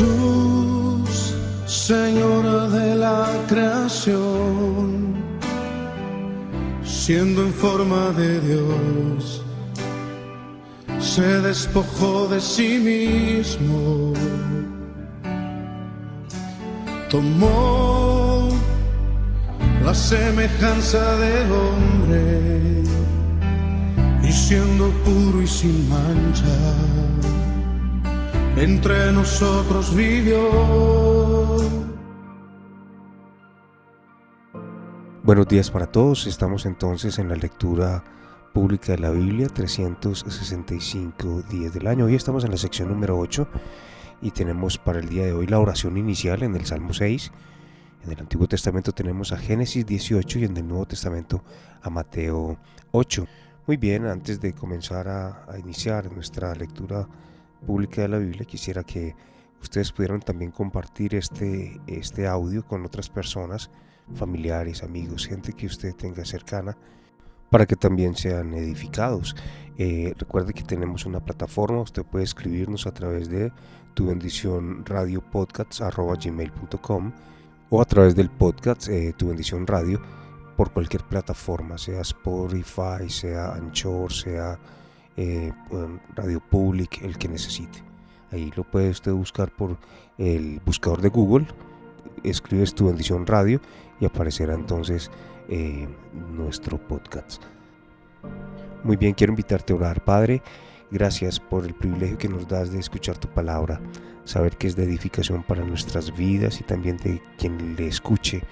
Jesús, Señora de la creación, siendo en forma de Dios, se despojó de sí mismo, tomó la semejanza de hombre y siendo puro y sin mancha entre nosotros vivió. Buenos días para todos, estamos entonces en la lectura pública de la Biblia, 365 días del año. Hoy estamos en la sección número 8 y tenemos para el día de hoy la oración inicial en el Salmo 6. En el Antiguo Testamento tenemos a Génesis 18 y en el Nuevo Testamento a Mateo 8. Muy bien, antes de comenzar a, a iniciar nuestra lectura pública de la Biblia, quisiera que ustedes pudieran también compartir este, este audio con otras personas, familiares, amigos, gente que usted tenga cercana, para que también sean edificados. Eh, recuerde que tenemos una plataforma, usted puede escribirnos a través de tu bendición radio gmail.com o a través del podcast eh, tu bendición radio por cualquier plataforma, sea Spotify, sea Anchor, sea eh, Radio Public, el que necesite. Ahí lo puede usted buscar por el buscador de Google, escribes tu bendición radio y aparecerá entonces eh, nuestro podcast. Muy bien, quiero invitarte a orar, Padre. Gracias por el privilegio que nos das de escuchar tu palabra, saber que es de edificación para nuestras vidas y también de quien le escuche.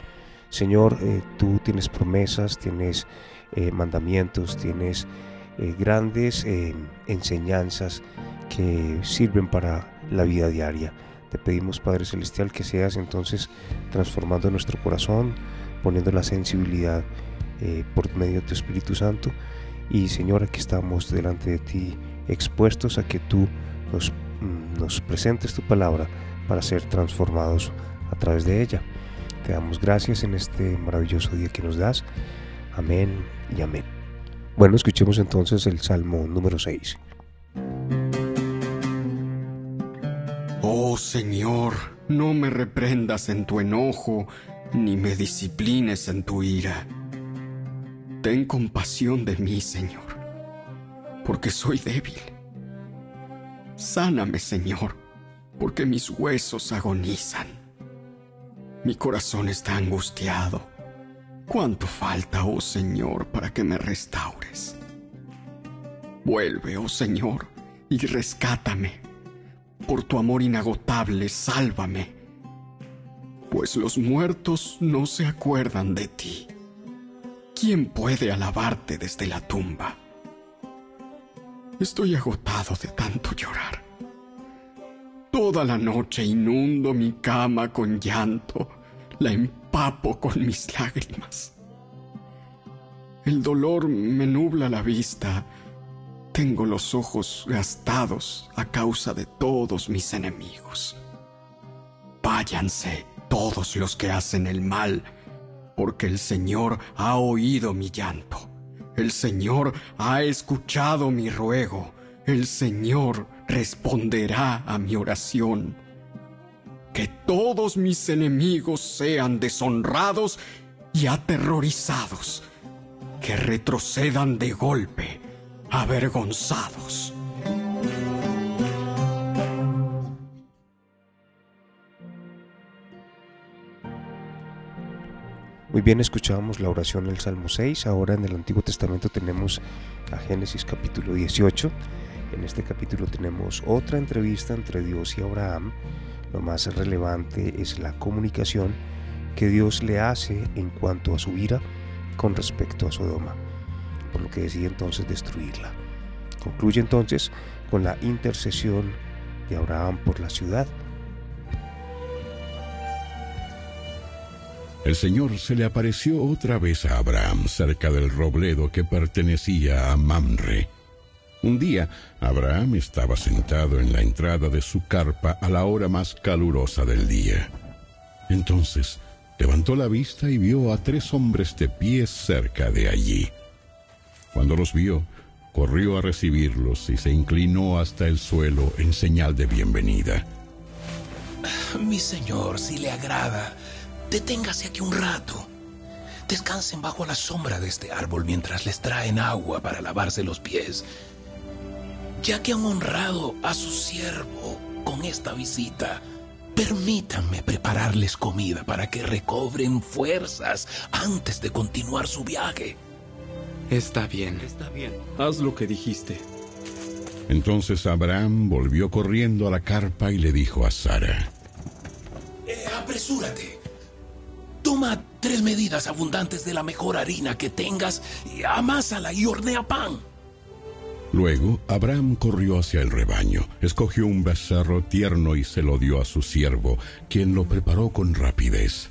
Señor, eh, tú tienes promesas, tienes mandamientos, tienes eh, grandes eh, enseñanzas que sirven para la vida diaria. Te pedimos, Padre Celestial, que seas entonces transformando nuestro corazón, poniendo la sensibilidad eh, por medio de tu Espíritu Santo. Y Señor, aquí estamos delante de ti, expuestos a que tú nos, mm, nos presentes tu palabra para ser transformados a través de ella. Te damos gracias en este maravilloso día que nos das. Amén y amén. Bueno, escuchemos entonces el Salmo número 6. Oh Señor, no me reprendas en tu enojo, ni me disciplines en tu ira. Ten compasión de mí, Señor, porque soy débil. Sáname, Señor, porque mis huesos agonizan. Mi corazón está angustiado ¿Cuánto falta, oh Señor, para que me restaures? Vuelve, oh Señor, y rescátame. Por tu amor inagotable, sálvame. Pues los muertos no se acuerdan de ti. ¿Quién puede alabarte desde la tumba? Estoy agotado de tanto llorar. Toda la noche inundo mi cama con llanto la con mis lágrimas. El dolor me nubla la vista. Tengo los ojos gastados a causa de todos mis enemigos. Váyanse todos los que hacen el mal, porque el Señor ha oído mi llanto. El Señor ha escuchado mi ruego. El Señor responderá a mi oración que todos mis enemigos sean deshonrados y aterrorizados, que retrocedan de golpe, avergonzados. Muy bien, escuchamos la oración del Salmo 6. Ahora en el Antiguo Testamento tenemos a Génesis capítulo 18. En este capítulo tenemos otra entrevista entre Dios y Abraham lo más relevante es la comunicación que Dios le hace en cuanto a su ira con respecto a Sodoma, por lo que decide entonces destruirla. Concluye entonces con la intercesión de Abraham por la ciudad. El Señor se le apareció otra vez a Abraham cerca del robledo que pertenecía a Mamre un día, Abraham estaba sentado en la entrada de su carpa a la hora más calurosa del día. Entonces, levantó la vista y vio a tres hombres de pie cerca de allí. Cuando los vio, corrió a recibirlos y se inclinó hasta el suelo en señal de bienvenida. Mi señor, si le agrada, deténgase aquí un rato. Descansen bajo la sombra de este árbol mientras les traen agua para lavarse los pies. Ya que han honrado a su siervo con esta visita, permítanme prepararles comida para que recobren fuerzas antes de continuar su viaje. Está bien, está bien. Haz lo que dijiste. Entonces Abraham volvió corriendo a la carpa y le dijo a Sara, eh, apresúrate. Toma tres medidas abundantes de la mejor harina que tengas y amásala y hornea pan. Luego Abraham corrió hacia el rebaño, escogió un becerro tierno y se lo dio a su siervo, quien lo preparó con rapidez.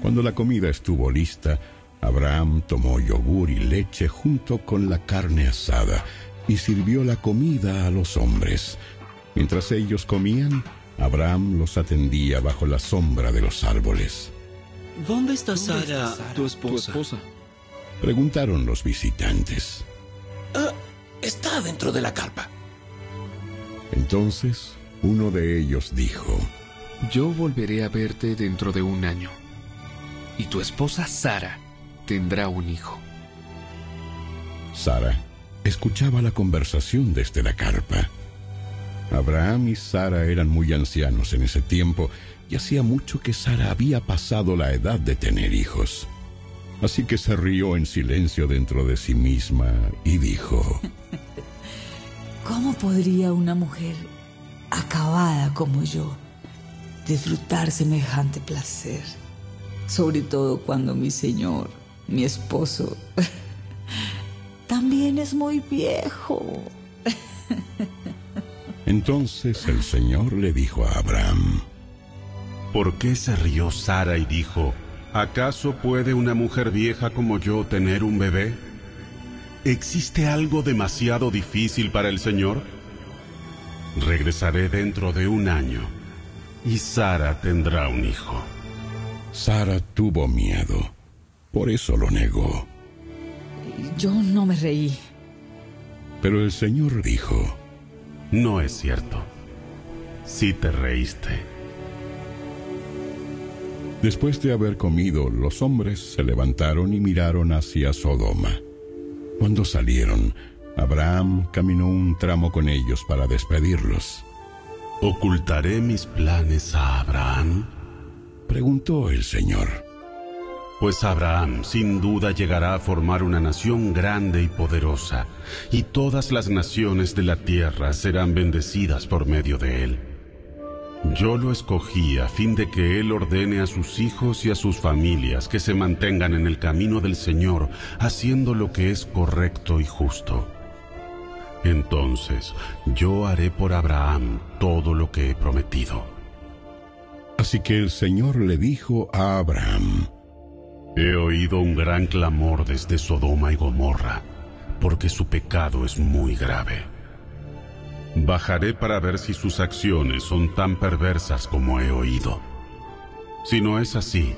Cuando la comida estuvo lista, Abraham tomó yogur y leche junto con la carne asada y sirvió la comida a los hombres. Mientras ellos comían, Abraham los atendía bajo la sombra de los árboles. ¿Dónde está Sara, tu, esposa? Preguntaron los visitantes. Está dentro de la carpa. Entonces uno de ellos dijo, Yo volveré a verte dentro de un año, y tu esposa Sara tendrá un hijo. Sara escuchaba la conversación desde la carpa. Abraham y Sara eran muy ancianos en ese tiempo y hacía mucho que Sara había pasado la edad de tener hijos. Así que se rió en silencio dentro de sí misma y dijo, ¿Cómo podría una mujer acabada como yo disfrutar semejante placer? Sobre todo cuando mi señor, mi esposo, también es muy viejo. Entonces el Señor le dijo a Abraham, ¿Por qué se rió Sara y dijo, ¿acaso puede una mujer vieja como yo tener un bebé? ¿Existe algo demasiado difícil para el Señor? Regresaré dentro de un año y Sara tendrá un hijo. Sara tuvo miedo, por eso lo negó. Yo no me reí. Pero el Señor dijo, no es cierto. Sí te reíste. Después de haber comido, los hombres se levantaron y miraron hacia Sodoma. Cuando salieron, Abraham caminó un tramo con ellos para despedirlos. ¿Ocultaré mis planes a Abraham? Preguntó el Señor. Pues Abraham sin duda llegará a formar una nación grande y poderosa, y todas las naciones de la tierra serán bendecidas por medio de él. Yo lo escogí a fin de que él ordene a sus hijos y a sus familias que se mantengan en el camino del Señor, haciendo lo que es correcto y justo. Entonces yo haré por Abraham todo lo que he prometido. Así que el Señor le dijo a Abraham, He oído un gran clamor desde Sodoma y Gomorra, porque su pecado es muy grave. Bajaré para ver si sus acciones son tan perversas como he oído. Si no es así,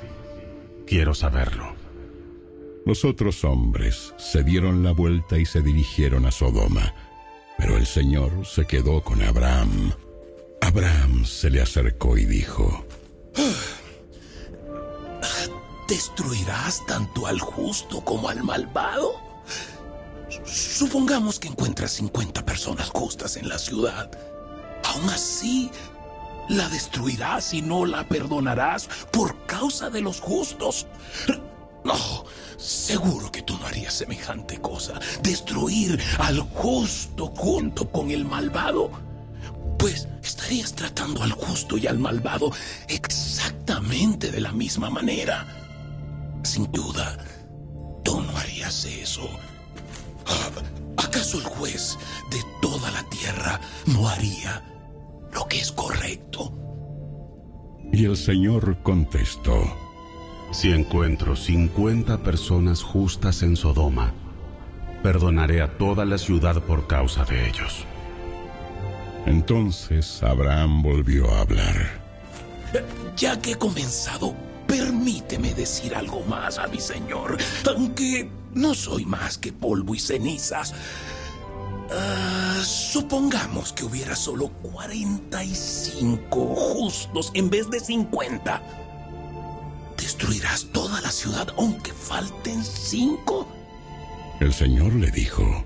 quiero saberlo. Los otros hombres se dieron la vuelta y se dirigieron a Sodoma, pero el Señor se quedó con Abraham. Abraham se le acercó y dijo, ¿Destruirás tanto al justo como al malvado? Supongamos que encuentras 50 personas justas en la ciudad. Aún así, la destruirás y no la perdonarás por causa de los justos. No, seguro que tú no harías semejante cosa. Destruir al justo junto con el malvado. Pues estarías tratando al justo y al malvado exactamente de la misma manera. Sin duda, tú no harías eso. ¿Acaso el juez de toda la tierra no haría lo que es correcto? Y el Señor contestó, Si encuentro 50 personas justas en Sodoma, perdonaré a toda la ciudad por causa de ellos. Entonces Abraham volvió a hablar. Ya que he comenzado Permíteme decir algo más a mi señor, aunque no soy más que polvo y cenizas. Ah, supongamos que hubiera solo 45 justos en vez de 50. ¿Destruirás toda la ciudad aunque falten 5? El Señor le dijo,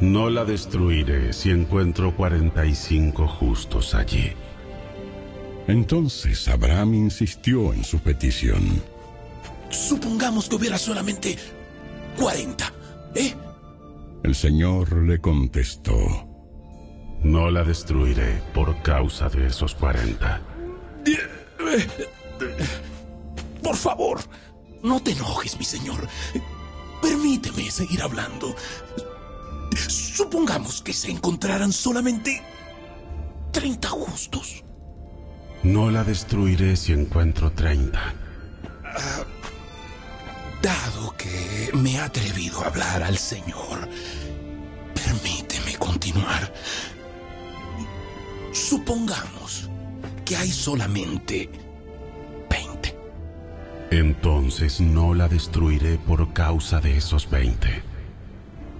No la destruiré si encuentro 45 justos allí. Entonces Abraham insistió en su petición. Supongamos que hubiera solamente 40, ¿eh? El Señor le contestó, No la destruiré por causa de esos 40. Por favor, no te enojes, mi señor. Permíteme seguir hablando. Supongamos que se encontraran solamente 30 justos. No la destruiré si encuentro 30. Dado que me he atrevido a hablar al Señor, permíteme continuar. Supongamos que hay solamente 20. Entonces no la destruiré por causa de esos 20.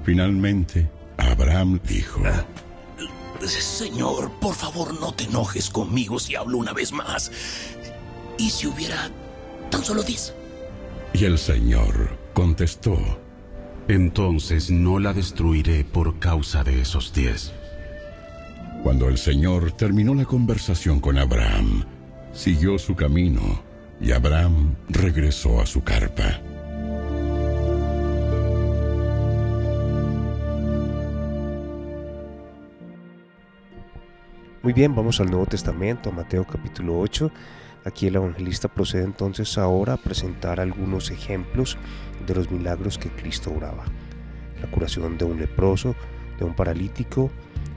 Finalmente, Abraham dijo, Señor, por favor no te enojes conmigo si hablo una vez más. ¿Y si hubiera tan solo 10? Y el Señor contestó, Entonces no la destruiré por causa de esos 10. Cuando el Señor terminó la conversación con Abraham, siguió su camino y Abraham regresó a su carpa. Muy bien, vamos al Nuevo Testamento, a Mateo capítulo 8. Aquí el evangelista procede entonces ahora a presentar algunos ejemplos de los milagros que Cristo obraba. La curación de un leproso, de un paralítico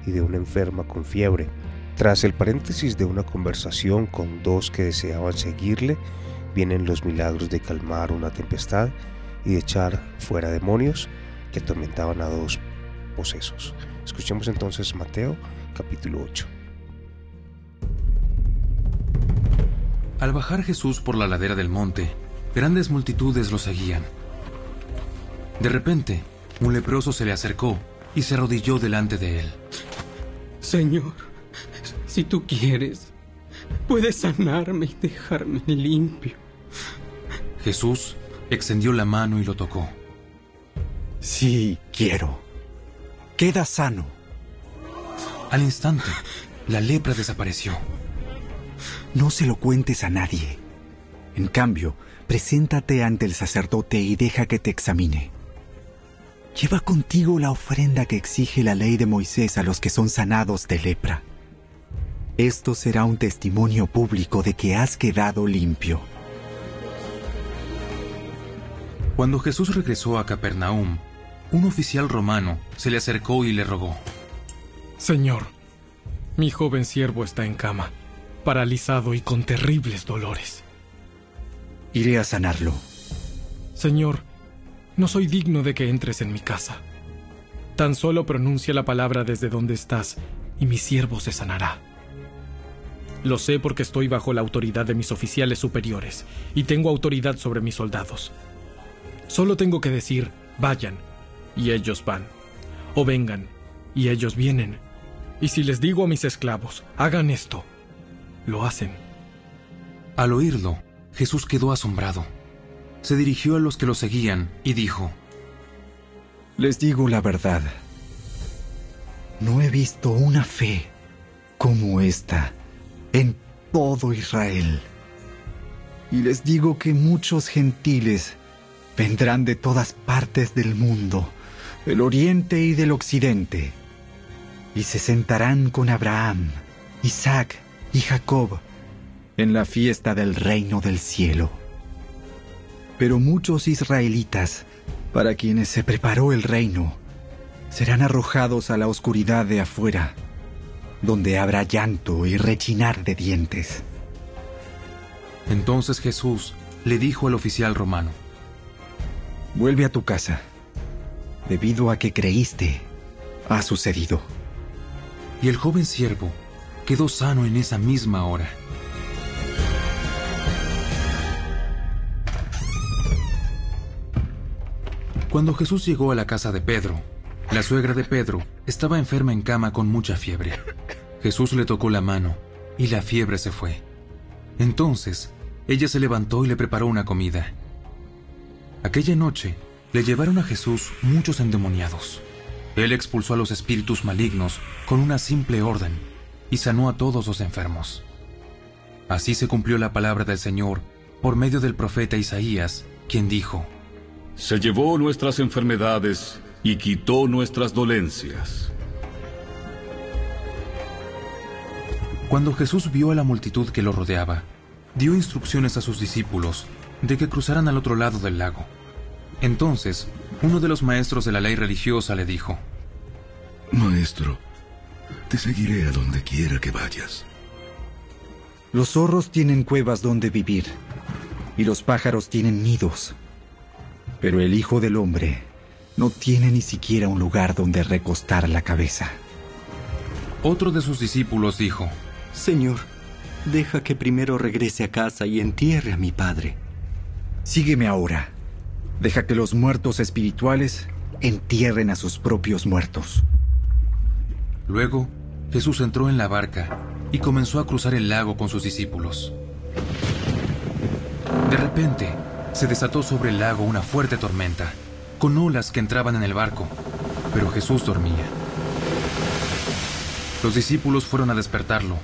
y de una enferma con fiebre. Tras el paréntesis de una conversación con dos que deseaban seguirle, vienen los milagros de calmar una tempestad y de echar fuera demonios que atormentaban a dos posesos. Escuchemos entonces Mateo capítulo 8. Al bajar Jesús por la ladera del monte, grandes multitudes lo seguían. De repente, un leproso se le acercó y se arrodilló delante de él. Señor, si tú quieres, puedes sanarme y dejarme limpio. Jesús extendió la mano y lo tocó. Sí, quiero. Queda sano. Al instante, la lepra desapareció. No se lo cuentes a nadie. En cambio, preséntate ante el sacerdote y deja que te examine. Lleva contigo la ofrenda que exige la ley de Moisés a los que son sanados de lepra. Esto será un testimonio público de que has quedado limpio. Cuando Jesús regresó a Capernaum, un oficial romano se le acercó y le rogó. Señor, mi joven siervo está en cama, paralizado y con terribles dolores. Iré a sanarlo. Señor, no soy digno de que entres en mi casa. Tan solo pronuncia la palabra desde donde estás y mi siervo se sanará. Lo sé porque estoy bajo la autoridad de mis oficiales superiores y tengo autoridad sobre mis soldados. Solo tengo que decir, vayan, y ellos van. O vengan, y ellos vienen. Y si les digo a mis esclavos, hagan esto, lo hacen. Al oírlo, Jesús quedó asombrado. Se dirigió a los que lo seguían y dijo, Les digo la verdad. No he visto una fe como esta en todo Israel. Y les digo que muchos gentiles vendrán de todas partes del mundo, del oriente y del occidente, y se sentarán con Abraham, Isaac y Jacob en la fiesta del reino del cielo. Pero muchos israelitas, para quienes se preparó el reino, serán arrojados a la oscuridad de afuera, donde habrá llanto y rechinar de dientes. Entonces Jesús le dijo al oficial romano, Vuelve a tu casa. Debido a que creíste, ha sucedido. y el joven siervo quedó sano en esa misma hora. Cuando Jesús llegó a la casa de Pedro, La suegra de Pedro estaba enferma en cama con mucha fiebre. Jesús le tocó la mano y la fiebre se fue. Entonces, ella se levantó y le preparó una comida. Aquella noche, le llevaron a Jesús muchos endemoniados. Él expulsó a los espíritus malignos con una simple orden y sanó a todos los enfermos. Así se cumplió la palabra del Señor por medio del profeta Isaías, quien dijo, Se llevó nuestras enfermedades y quitó nuestras dolencias. Cuando Jesús vio a la multitud que lo rodeaba, dio instrucciones a sus discípulos de que cruzaran al otro lado del lago. Entonces, uno de los maestros de la ley religiosa le dijo, Maestro, te seguiré a donde quiera que vayas. Los zorros tienen cuevas donde vivir y los pájaros tienen nidos, pero el Hijo del Hombre no tiene ni siquiera un lugar donde recostar la cabeza. Otro de sus discípulos dijo, Señor, deja que primero regrese a casa y entierre a mi padre. Sígueme ahora. Deja que los muertos espirituales entierren a sus propios muertos. Luego, Jesús entró en la barca y comenzó a cruzar el lago con sus discípulos. De repente, se desató sobre el lago una fuerte tormenta, con olas que entraban en el barco, pero Jesús dormía. Los discípulos fueron a despertarlo.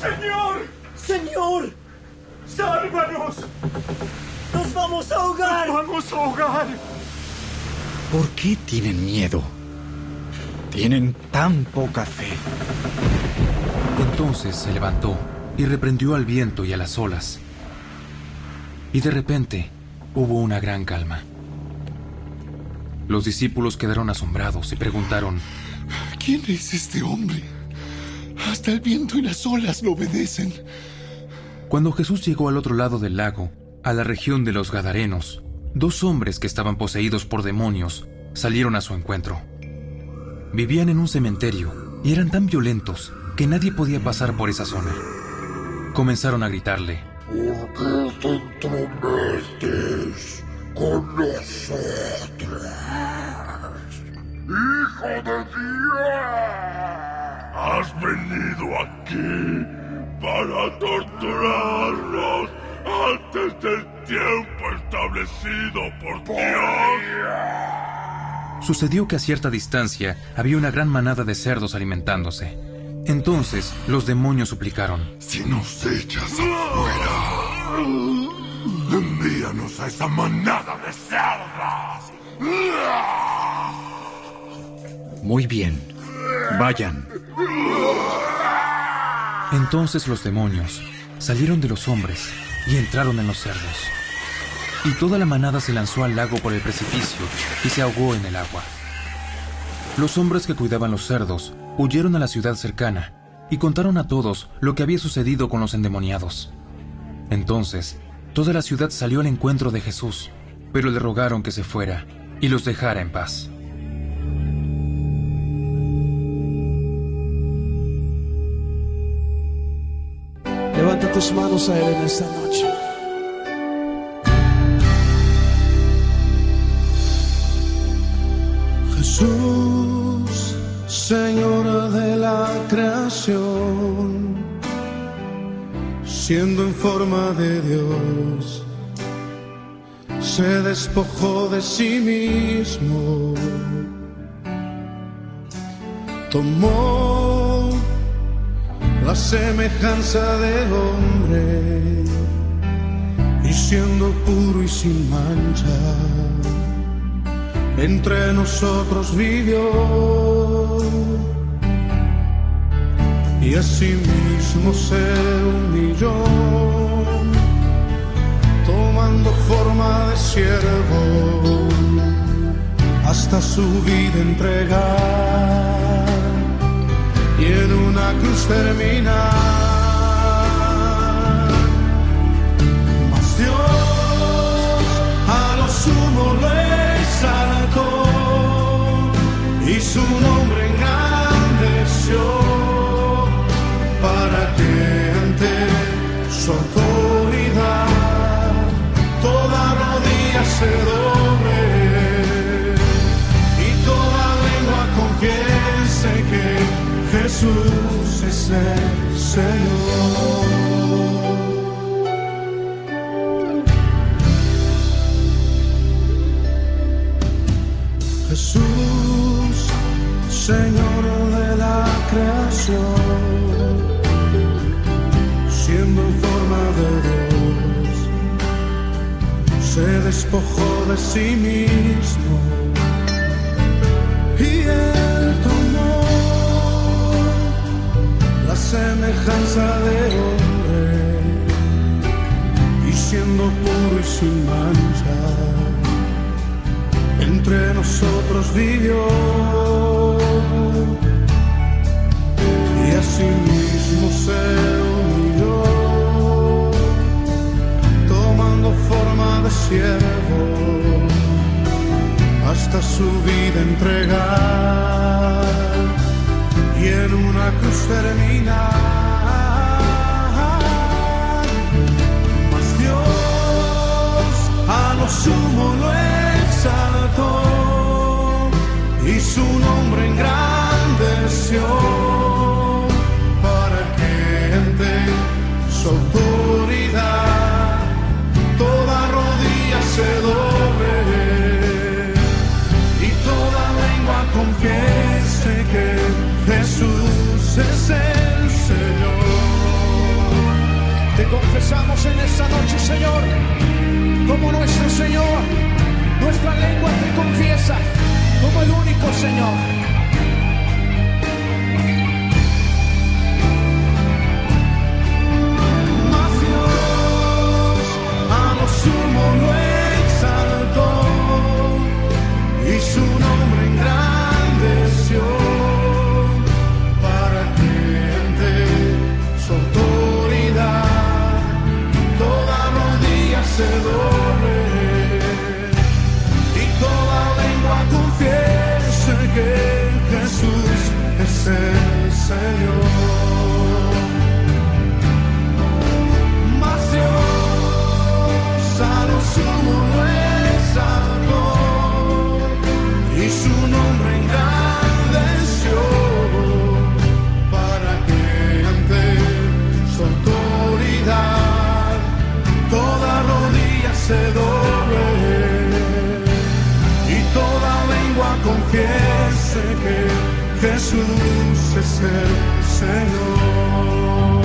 ¡Señor! ¡Señor! ¡Sálvanos! ¡Nos vamos a ahogar! ¡Nos vamos a ahogar! ¿Por qué tienen miedo? Tienen tan poca fe. Entonces se levantó y reprendió al viento y a las olas. Y de repente hubo una gran calma. Los discípulos quedaron asombrados y preguntaron, ¿Quién es este hombre? Hasta el viento y las olas lo obedecen. Cuando Jesús llegó al otro lado del lago, a la región de los Gadarenos, dos hombres que estaban poseídos por demonios salieron a su encuentro. Vivían en un cementerio y eran tan violentos que nadie podía pasar por esa zona. Comenzaron a gritarle. ¿Por qué te entrometes con nosotros? ¡Hijo de Dios! Has venido aquí para torturarnos antes del tiempo establecido por Dios. Sucedió que a cierta distancia había una gran manada de cerdos alimentándose. Entonces los demonios suplicaron. Si nos echas afuera, envíanos a esa manada de cerdos. Muy bien. Vayan. Entonces los demonios salieron de los hombres y entraron en los cerdos. Y toda la manada se lanzó al lago por el precipicio y se ahogó en el agua. Los hombres que cuidaban los cerdos huyeron a la ciudad cercana y contaron a todos lo que había sucedido con los endemoniados. Entonces, toda la ciudad salió al encuentro de Jesús, pero le rogaron que se fuera y los dejara en paz. Levanta tus manos a Él en esta noche. Jesús, Señora de la creación, siendo en forma de Dios, se despojó de sí mismo, tomó la semejanza de hombre y siendo puro y sin mancha, entre nosotros vivió y asimismo se humilló, tomando forma de siervo hasta su vida entregar y en una cruz terminar. su nombre engrandeció para que ante su autoridad toda rodilla se doble y toda lengua confiese que Jesús es el Señor. Siendo en forma de Dios, se despojó de sí mismo y él tomó la semejanza de hombre y siendo puro y sin mancha entre nosotros vivió hasta su vida entregar y en una cruz terminar. Mas Dios a lo sumo lo exaltó y su nombre engrandeció esta noche, Señor, como nuestro Señor. Nuestra lengua te confiesa como el único Señor. Jesús es el Señor.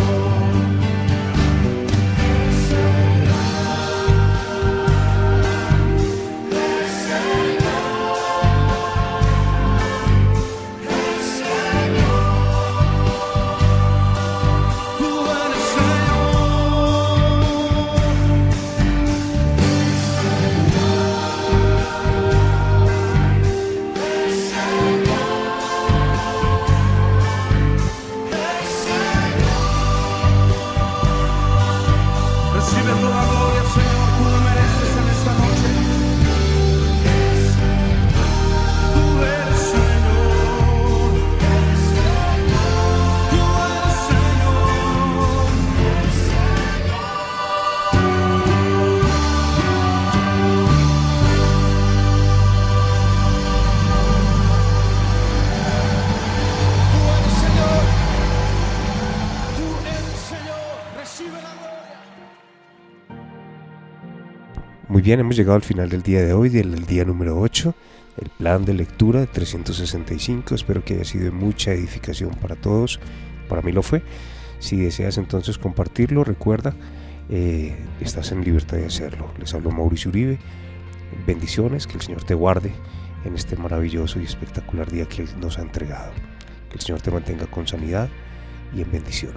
Muy bien, hemos llegado al final del día de hoy, del, día número 8, el plan de lectura de 365. Espero que haya sido de mucha edificación para todos. Para mí lo fue. Si deseas entonces compartirlo, recuerda, eh, estás en libertad de hacerlo. Les hablo Mauricio Uribe. Bendiciones, que el Señor te guarde en este maravilloso y espectacular día que Él nos ha entregado. Que el Señor te mantenga con sanidad y en bendición.